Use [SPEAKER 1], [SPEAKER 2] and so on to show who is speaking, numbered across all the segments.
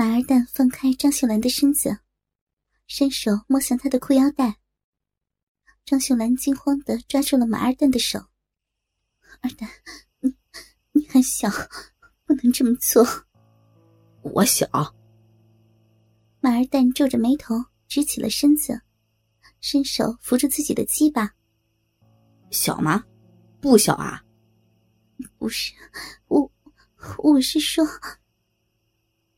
[SPEAKER 1] 马二蛋放开张秀兰的身子，伸手摸向她的裤腰带。张秀兰惊慌的抓住了马二蛋的手：“二蛋，你你还小，不能这么做。”“
[SPEAKER 2] 我小。”
[SPEAKER 1] 马二蛋皱着眉头，直起了身子，伸手扶住自己的鸡巴。
[SPEAKER 2] “小吗？不小啊。”“
[SPEAKER 1] 不是，我我是说。”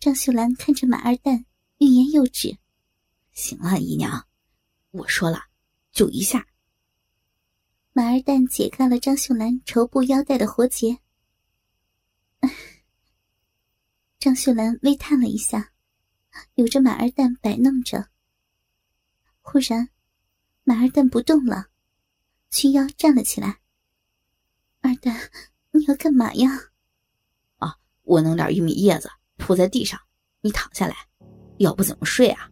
[SPEAKER 1] 张秀兰看着马二蛋，欲言又止。
[SPEAKER 2] 行了，姨娘，我说了，就一下。
[SPEAKER 1] 马二蛋解开了张秀兰绸布腰带的活结。张秀兰微叹了一下，由着马二蛋摆弄着。忽然，马二蛋不动了，屈腰站了起来。二蛋，你要干嘛呀？
[SPEAKER 2] 啊，我弄点玉米叶子。铺在地上，你躺下来，要不怎么睡啊？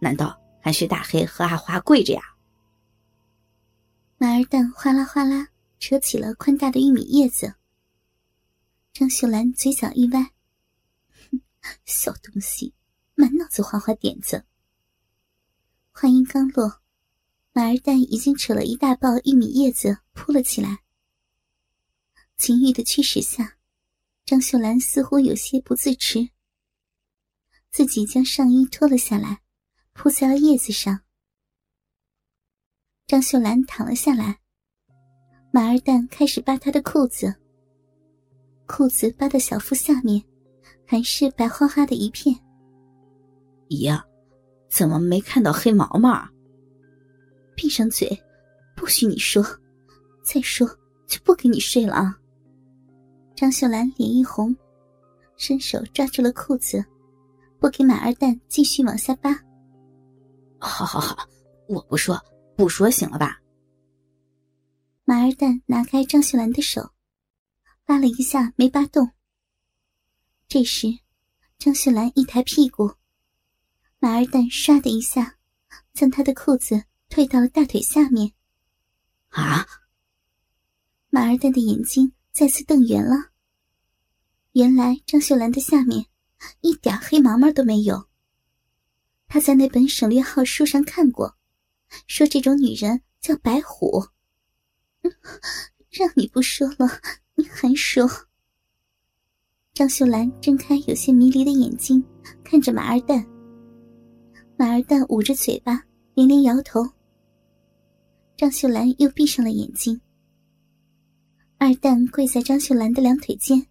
[SPEAKER 2] 难道还是大黑和阿花跪着呀？
[SPEAKER 1] 马二蛋哗啦哗啦扯起了宽大的玉米叶子。张秀兰嘴角一歪，哼小东西，满脑子花花点子。话音刚落，马二蛋已经扯了一大包玉米叶子铺了起来。情欲的驱使下。张秀兰似乎有些不自持，自己将上衣脱了下来，铺在了叶子上。张秀兰躺了下来，马二蛋开始扒她的裤子。裤子扒到小腹下面，还是白花花的一片。
[SPEAKER 2] 姨呀，怎么没看到黑毛毛？
[SPEAKER 1] 闭上嘴，不许你说，再说就不跟你睡了啊！张秀兰脸一红，伸手抓住了裤子，不给马二蛋继续往下扒。
[SPEAKER 2] 好好好，我不说，不说行了吧？
[SPEAKER 1] 马二蛋拿开张秀兰的手，扒了一下没扒动。这时，张秀兰一抬屁股，马二蛋唰的一下，将她的裤子退到了大腿下面。
[SPEAKER 2] 啊！
[SPEAKER 1] 马二蛋的眼睛再次瞪圆了。原来张秀兰的下面一点黑毛毛都没有。他在那本省略号书上看过，说这种女人叫白虎。让你不说了，你还说。张秀兰睁开有些迷离的眼睛，看着马二蛋。马二蛋捂着嘴巴，连连摇头。张秀兰又闭上了眼睛。二蛋跪在张秀兰的两腿间。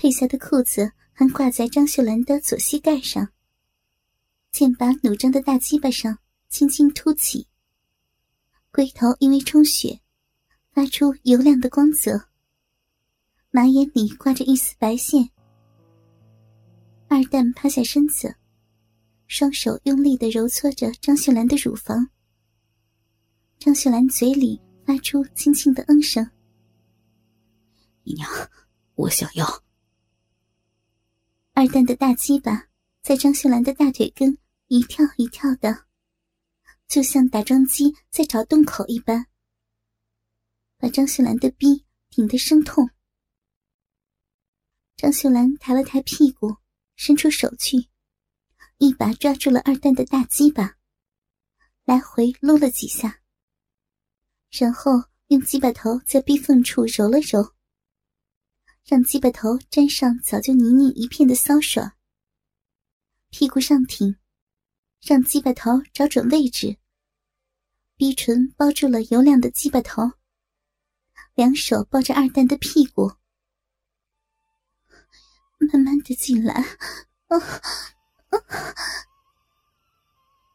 [SPEAKER 1] 褪下的裤子还挂在张秀兰的左膝盖上，剑拔弩张的大鸡巴上轻轻凸起，龟头因为充血，发出油亮的光泽。马眼里挂着一丝白线。二蛋趴下身子，双手用力的揉搓着张秀兰的乳房。张秀兰嘴里发出轻轻的嗯声：“
[SPEAKER 2] 姨娘，我想要。”
[SPEAKER 1] 二蛋的大鸡巴在张秀兰的大腿根一跳一跳的，就像打桩机在找洞口一般，把张秀兰的逼顶得生痛。张秀兰抬了抬屁股，伸出手去，一把抓住了二蛋的大鸡巴，来回撸了几下，然后用鸡巴头在逼缝处揉了揉。让鸡巴头沾上早就泥泞一片的骚爽，屁股上挺，让鸡巴头找准位置，逼唇包住了油亮的鸡巴头，两手抱着二蛋的屁股，慢慢的进来。啊啊！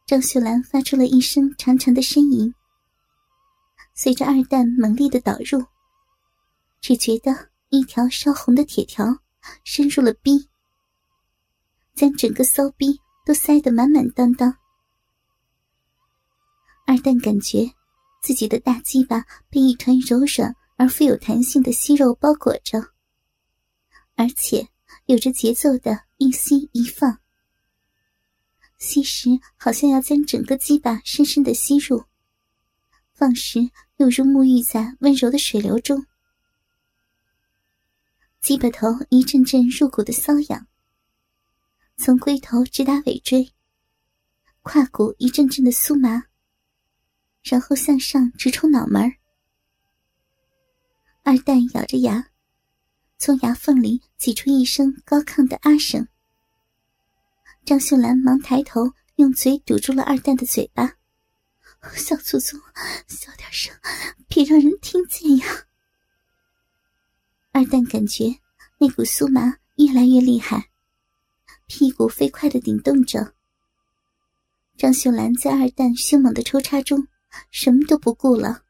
[SPEAKER 1] 张秀兰发出了一声长长的呻吟，随着二蛋猛烈的导入，只觉得。一条烧红的铁条伸入了逼，将整个骚逼都塞得满满当当。二蛋感觉自己的大鸡巴被一团柔软而富有弹性的息肉包裹着，而且有着节奏的一吸一放，吸时好像要将整个鸡巴深深的吸入，放时又如沐浴在温柔的水流中。鸡巴头一阵阵入骨的瘙痒，从龟头直达尾椎，胯骨一阵阵的酥麻，然后向上直冲脑门二蛋咬着牙，从牙缝里挤出一声高亢的“啊”声。张秀兰忙抬头，用嘴堵住了二蛋的嘴巴：“小祖宗，小点声，别让人听见呀！”二蛋感觉那股酥麻越来越厉害。屁股飞快的顶动着，张秀兰在二蛋凶猛的抽插中，什么都不顾了，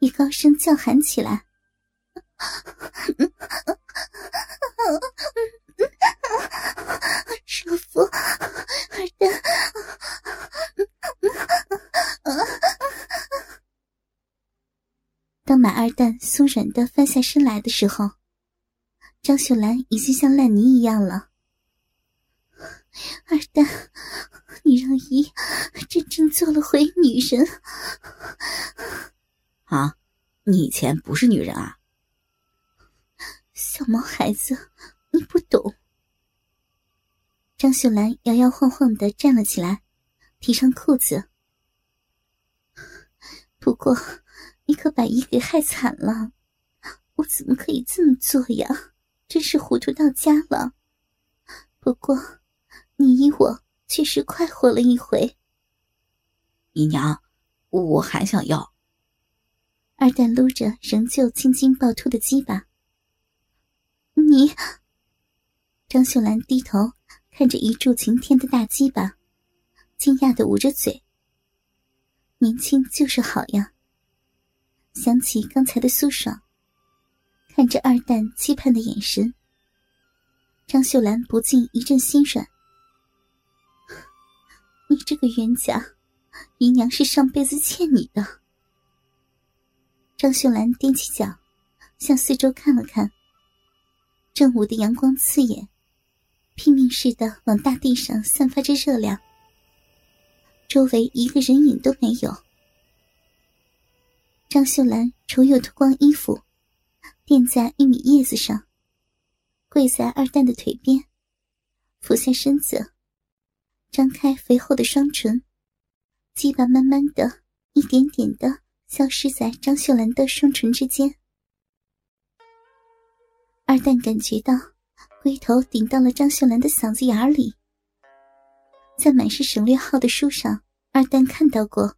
[SPEAKER 1] 也高声叫喊起来：“舒服，二蛋！”当马二蛋松软的翻下身来的时候，张秀兰已经像烂泥一样了。二蛋，你让姨真正做了回女人
[SPEAKER 2] 啊！你以前不是女人啊？
[SPEAKER 1] 小毛孩子，你不懂。张秀兰摇摇晃晃的站了起来，提上裤子。不过，你可把姨给害惨了，我怎么可以这么做呀？真是糊涂到家了。不过。你依我确实快活了一回，
[SPEAKER 2] 姨娘，我还想要。
[SPEAKER 1] 二蛋撸着仍旧青筋暴突的鸡巴。你，张秀兰低头看着一柱擎天的大鸡巴，惊讶的捂着嘴。年轻就是好呀。想起刚才的苏爽，看着二蛋期盼的眼神，张秀兰不禁一阵心软。你这个冤家，姨娘是上辈子欠你的。张秀兰踮起脚，向四周看了看。正午的阳光刺眼，拼命似的往大地上散发着热量。周围一个人影都没有。张秀兰重又脱光衣服，垫在玉米叶子上，跪在二蛋的腿边，俯下身子。张开肥厚的双唇，鸡巴慢慢的、一点点的消失在张秀兰的双唇之间。二蛋感觉到龟头顶到了张秀兰的嗓子眼里。在满是省略号的书上，二蛋看到过，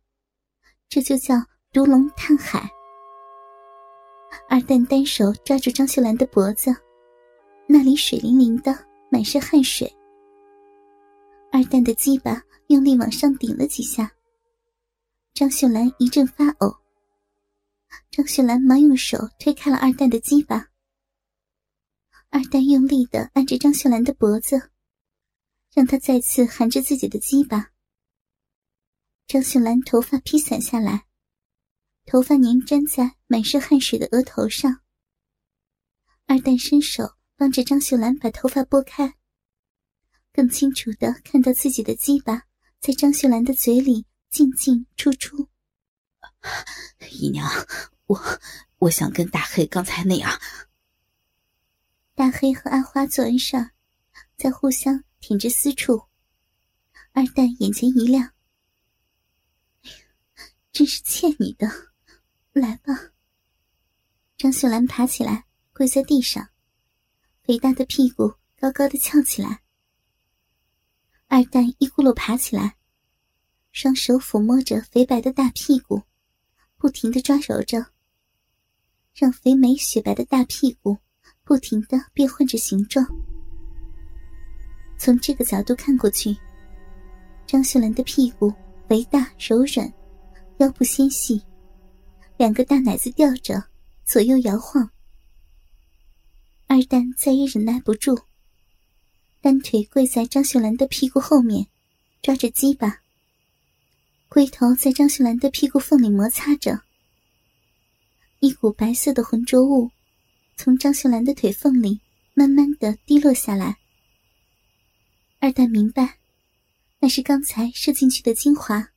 [SPEAKER 1] 这就叫毒龙探海。二蛋单手抓住张秀兰的脖子，那里水灵灵的，满是汗水。二蛋的鸡巴用力往上顶了几下，张秀兰一阵发呕。张秀兰忙用手推开了二蛋的鸡巴。二蛋用力的按着张秀兰的脖子，让她再次含着自己的鸡巴。张秀兰头发披散下来，头发粘粘在满是汗水的额头上。二蛋伸手帮着张秀兰把头发拨开。更清楚的看到自己的鸡巴在张秀兰的嘴里进进出出。
[SPEAKER 2] 姨娘，我我想跟大黑刚才那样。
[SPEAKER 1] 大黑和阿花做完事儿，在互相舔着私处。二蛋眼前一亮，真是欠你的，来吧。张秀兰爬起来，跪在地上，肥大的屁股高高的翘起来。二蛋一咕噜爬起来，双手抚摸着肥白的大屁股，不停的抓揉着，让肥美雪白的大屁股不停的变换着形状。从这个角度看过去，张秀兰的屁股肥大柔软，腰部纤细，两个大奶子吊着，左右摇晃。二蛋再也忍耐不住。单腿跪在张秀兰的屁股后面，抓着鸡巴。龟头在张秀兰的屁股缝里摩擦着，一股白色的浑浊物从张秀兰的腿缝里慢慢的滴落下来。二蛋明白，那是刚才射进去的精华。